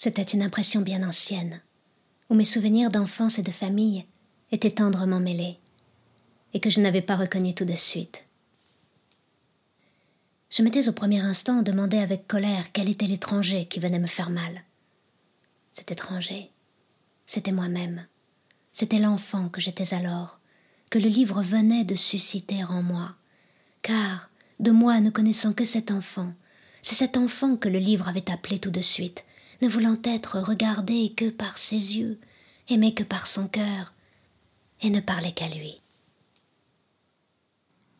C'était une impression bien ancienne, où mes souvenirs d'enfance et de famille étaient tendrement mêlés, et que je n'avais pas reconnu tout de suite. Je m'étais au premier instant demandé avec colère quel était l'étranger qui venait me faire mal. Cet étranger, c'était moi-même, c'était l'enfant que j'étais alors, que le livre venait de susciter en moi, car, de moi ne connaissant que cet enfant, c'est cet enfant que le livre avait appelé tout de suite, ne voulant être regardé que par ses yeux, aimé que par son cœur, et ne parlait qu'à lui.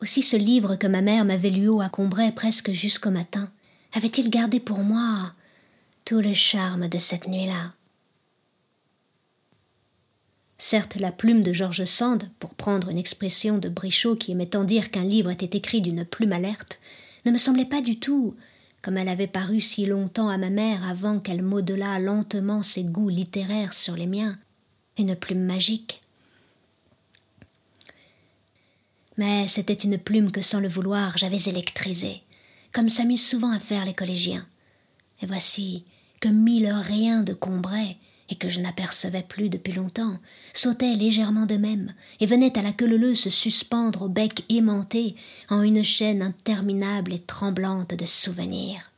Aussi ce livre que ma mère m'avait lu haut à Combray presque jusqu'au matin, avait-il gardé pour moi tout le charme de cette nuit-là. Certes, la plume de George Sand, pour prendre une expression de Brichot qui aimait tant dire qu'un livre était écrit d'une plume alerte, ne me semblait pas du tout, comme elle avait paru si longtemps à ma mère avant qu'elle modelât lentement ses goûts littéraires sur les miens, une plume magique. Mais c'était une plume que sans le vouloir j'avais électrisée, comme s'amusent souvent à faire les collégiens. Et voici que mille riens de Combray et que je n'apercevais plus depuis longtemps, sautaient légèrement de même, et venaient à la queue se suspendre au bec aimanté en une chaîne interminable et tremblante de souvenirs.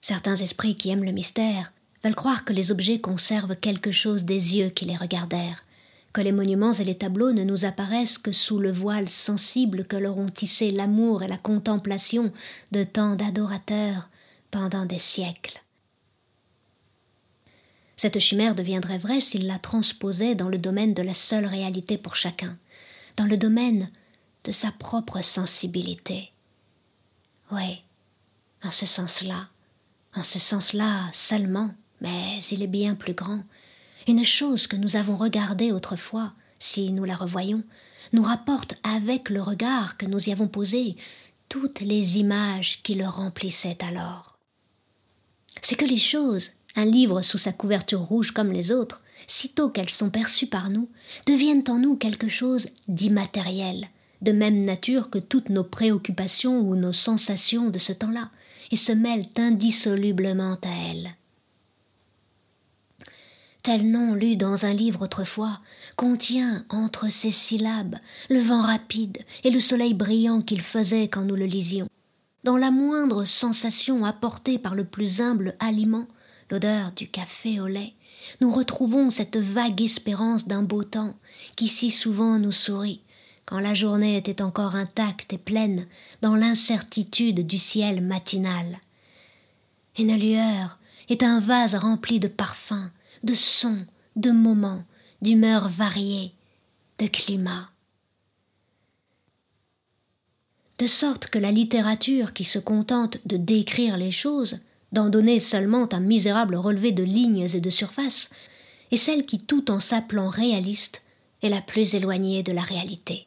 Certains esprits qui aiment le mystère veulent croire que les objets conservent quelque chose des yeux qui les regardèrent, que les monuments et les tableaux ne nous apparaissent que sous le voile sensible que leur ont tissé l'amour et la contemplation de tant d'adorateurs pendant des siècles. Cette chimère deviendrait vraie s'il la transposait dans le domaine de la seule réalité pour chacun, dans le domaine de sa propre sensibilité. Oui, en ce sens-là, en ce sens-là seulement, mais il est bien plus grand. Une chose que nous avons regardée autrefois, si nous la revoyons, nous rapporte avec le regard que nous y avons posé toutes les images qui le remplissaient alors. C'est que les choses, un livre sous sa couverture rouge comme les autres, sitôt qu'elles sont perçues par nous, deviennent en nous quelque chose d'immatériel, de même nature que toutes nos préoccupations ou nos sensations de ce temps-là, et se mêlent indissolublement à elles. Tel nom lu dans un livre autrefois contient entre ses syllabes le vent rapide et le soleil brillant qu'il faisait quand nous le lisions. Dans la moindre sensation apportée par le plus humble aliment, l'odeur du café au lait, nous retrouvons cette vague espérance d'un beau temps qui si souvent nous sourit, quand la journée était encore intacte et pleine dans l'incertitude du ciel matinal. Une lueur est un vase rempli de parfums, de sons, de moments, d'humeurs variées, de climats. De sorte que la littérature qui se contente de décrire les choses d'en donner seulement un misérable relevé de lignes et de surfaces, et celle qui, tout en s'appelant réaliste, est la plus éloignée de la réalité.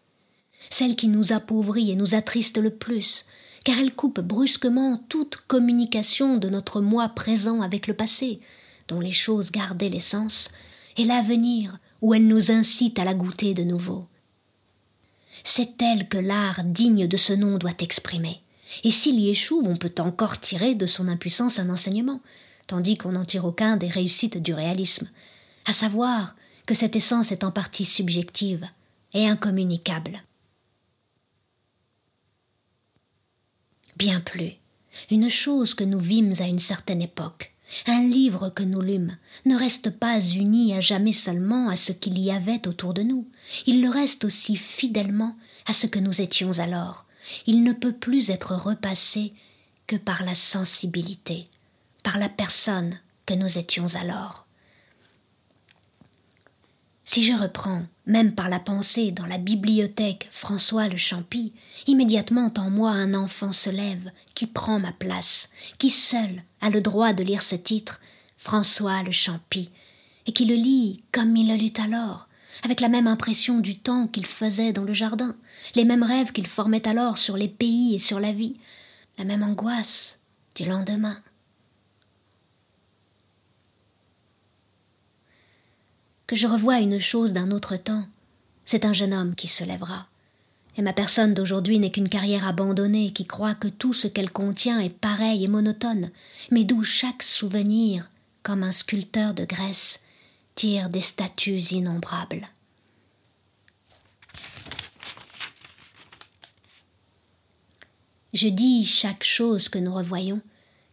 Celle qui nous appauvrit et nous attriste le plus, car elle coupe brusquement toute communication de notre moi présent avec le passé, dont les choses gardaient l'essence, et l'avenir où elle nous incite à la goûter de nouveau. C'est elle que l'art digne de ce nom doit exprimer. Et s'il y échoue, on peut encore tirer de son impuissance un enseignement, tandis qu'on n'en tire aucun des réussites du réalisme, à savoir que cette essence est en partie subjective et incommunicable. Bien plus, une chose que nous vîmes à une certaine époque, un livre que nous lûmes, ne reste pas uni à jamais seulement à ce qu'il y avait autour de nous, il le reste aussi fidèlement à ce que nous étions alors, il ne peut plus être repassé que par la sensibilité, par la personne que nous étions alors. Si je reprends, même par la pensée, dans la bibliothèque François le Champy, immédiatement en moi un enfant se lève, qui prend ma place, qui seul a le droit de lire ce titre, François le Champy, et qui le lit comme il le lut alors, avec la même impression du temps qu'il faisait dans le jardin, les mêmes rêves qu'il formait alors sur les pays et sur la vie, la même angoisse du lendemain. Que je revoie une chose d'un autre temps, c'est un jeune homme qui se lèvera, Et ma personne d'aujourd'hui n'est qu'une carrière abandonnée qui croit que tout ce qu'elle contient est pareil et monotone, mais d'où chaque souvenir, comme un sculpteur de Grèce, des statues innombrables. Je dis chaque chose que nous revoyons,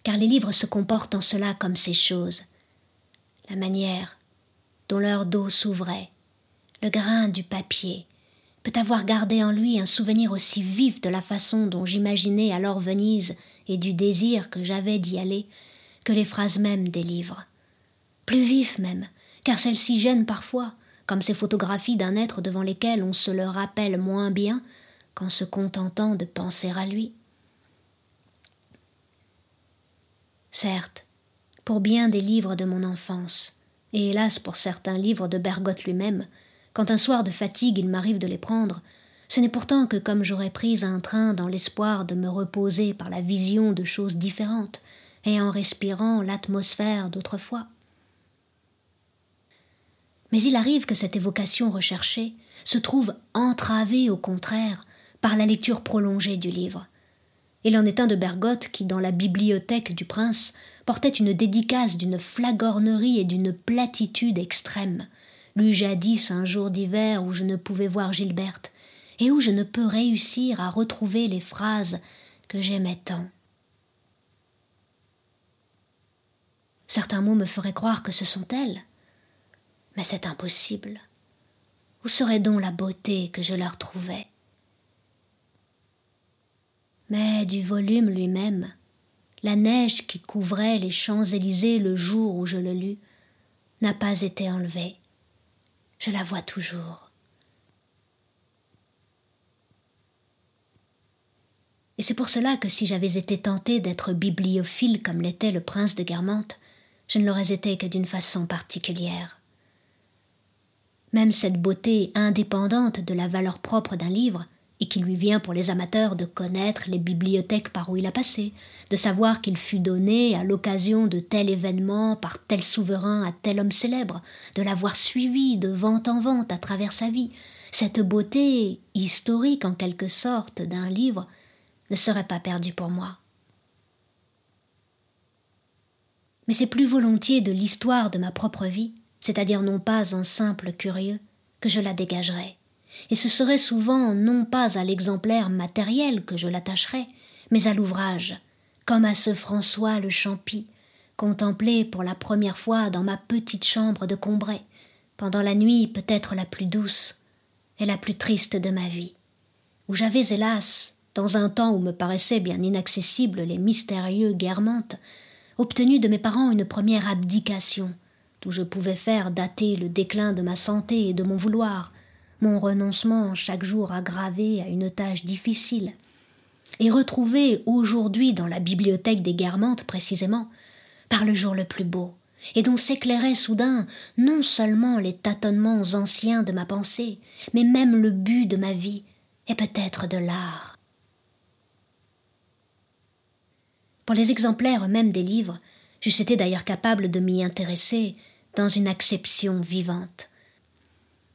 car les livres se comportent en cela comme ces choses. La manière dont leur dos s'ouvrait, le grain du papier, peut avoir gardé en lui un souvenir aussi vif de la façon dont j'imaginais alors Venise et du désir que j'avais d'y aller que les phrases mêmes des livres. Plus vif même, car celles-ci gênent parfois, comme ces photographies d'un être devant lesquelles on se le rappelle moins bien qu'en se contentant de penser à lui. Certes, pour bien des livres de mon enfance, et hélas pour certains livres de Bergotte lui-même, quand un soir de fatigue il m'arrive de les prendre, ce n'est pourtant que comme j'aurais pris un train dans l'espoir de me reposer par la vision de choses différentes, et en respirant l'atmosphère d'autrefois. Mais il arrive que cette évocation recherchée se trouve entravée au contraire par la lecture prolongée du livre, il en est un de Bergotte qui, dans la bibliothèque du prince, portait une dédicace d'une flagornerie et d'une platitude extrême, lu jadis un jour d'hiver où je ne pouvais voir Gilberte, et où je ne peux réussir à retrouver les phrases que j'aimais tant. Certains mots me feraient croire que ce sont elles, mais c'est impossible. Où serait donc la beauté que je leur trouvais? Mais du volume lui-même, la neige qui couvrait les Champs-Élysées le jour où je le lus n'a pas été enlevée. Je la vois toujours. Et c'est pour cela que si j'avais été tenté d'être bibliophile comme l'était le prince de Guermantes, je ne l'aurais été que d'une façon particulière. Même cette beauté indépendante de la valeur propre d'un livre et qui lui vient pour les amateurs de connaître les bibliothèques par où il a passé, de savoir qu'il fut donné à l'occasion de tel événement par tel souverain à tel homme célèbre, de l'avoir suivi de vente en vente à travers sa vie, cette beauté historique en quelque sorte d'un livre ne serait pas perdue pour moi. Mais c'est plus volontiers de l'histoire de ma propre vie, c'est-à-dire non pas en simple curieux, que je la dégagerai et ce serait souvent non pas à l'exemplaire matériel que je l'attacherais, mais à l'ouvrage, comme à ce François le Champy, contemplé pour la première fois dans ma petite chambre de Combray, pendant la nuit peut-être la plus douce et la plus triste de ma vie, où j'avais hélas, dans un temps où me paraissaient bien inaccessibles les mystérieux guermantes, obtenu de mes parents une première abdication, d'où je pouvais faire dater le déclin de ma santé et de mon vouloir, mon renoncement chaque jour aggravé à une tâche difficile, et retrouvé aujourd'hui dans la bibliothèque des Guermantes précisément, par le jour le plus beau, et dont s'éclairaient soudain non seulement les tâtonnements anciens de ma pensée, mais même le but de ma vie, et peut-être de l'art. Pour les exemplaires même des livres, j'eusse été d'ailleurs capable de m'y intéresser dans une acception vivante,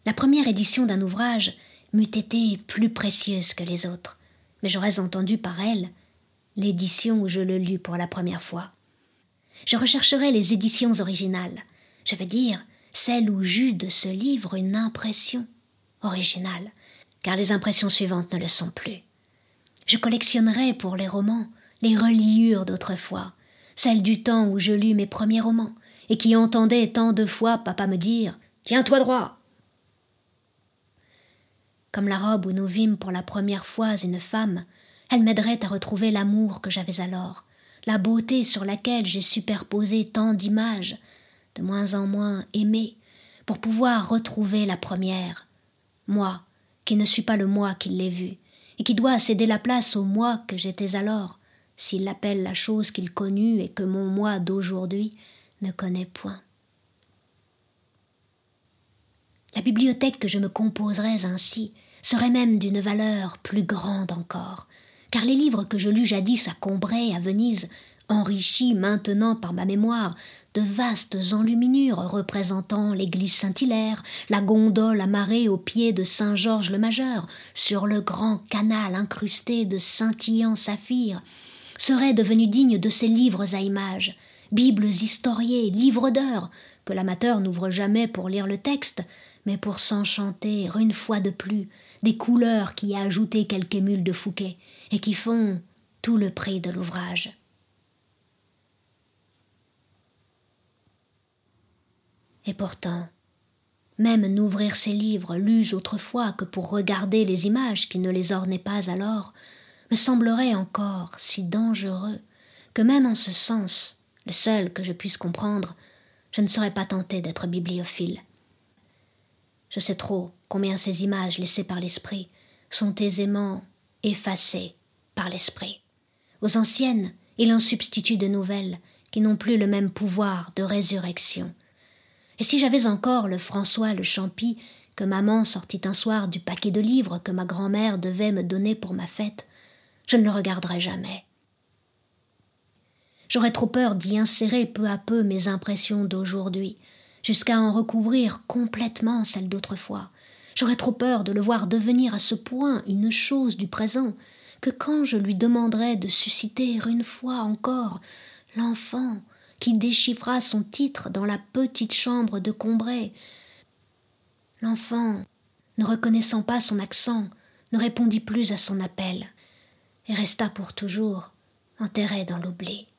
la première édition d'un ouvrage m'eût été plus précieuse que les autres, mais j'aurais entendu par elle l'édition où je le lus pour la première fois. Je rechercherai les éditions originales, je veux dire celles où j'eus de ce livre une impression originale, car les impressions suivantes ne le sont plus. Je collectionnerai pour les romans les reliures d'autrefois, celles du temps où je lus mes premiers romans, et qui entendaient tant de fois papa me dire Tiens-toi droit comme la robe où nous vîmes pour la première fois une femme, elle m'aiderait à retrouver l'amour que j'avais alors, la beauté sur laquelle j'ai superposé tant d'images, de moins en moins aimées, pour pouvoir retrouver la première. Moi, qui ne suis pas le moi qui l'ai vue, et qui dois céder la place au moi que j'étais alors, s'il appelle la chose qu'il connut et que mon moi d'aujourd'hui ne connaît point. La bibliothèque que je me composerais ainsi serait même d'une valeur plus grande encore, car les livres que je lus jadis à Combray, à Venise, enrichi maintenant par ma mémoire de vastes enluminures représentant l'église Saint-Hilaire, la gondole amarrée au pied de Saint-Georges le Majeur, sur le grand canal incrusté de scintillants saphirs, seraient devenus dignes de ces livres à images, bibles historiées, livres d'heures, que l'amateur n'ouvre jamais pour lire le texte, mais pour s'enchanter une fois de plus des couleurs qui y a ajouté quelques émule de Fouquet, et qui font tout le prix de l'ouvrage. Et pourtant, même n'ouvrir ces livres lus autrefois que pour regarder les images qui ne les ornaient pas alors, me semblerait encore si dangereux que même en ce sens, seul que je puisse comprendre, je ne serais pas tenté d'être bibliophile. Je sais trop combien ces images laissées par l'esprit sont aisément effacées par l'esprit. Aux anciennes, il en substitue de nouvelles qui n'ont plus le même pouvoir de résurrection. Et si j'avais encore le François le Champy que maman sortit un soir du paquet de livres que ma grand-mère devait me donner pour ma fête, je ne le regarderais jamais. J'aurais trop peur d'y insérer peu à peu mes impressions d'aujourd'hui, jusqu'à en recouvrir complètement celles d'autrefois. J'aurais trop peur de le voir devenir à ce point une chose du présent, que quand je lui demanderais de susciter une fois encore l'enfant qui déchiffra son titre dans la petite chambre de Combray. L'enfant, ne reconnaissant pas son accent, ne répondit plus à son appel, et resta pour toujours enterré dans l'oubli.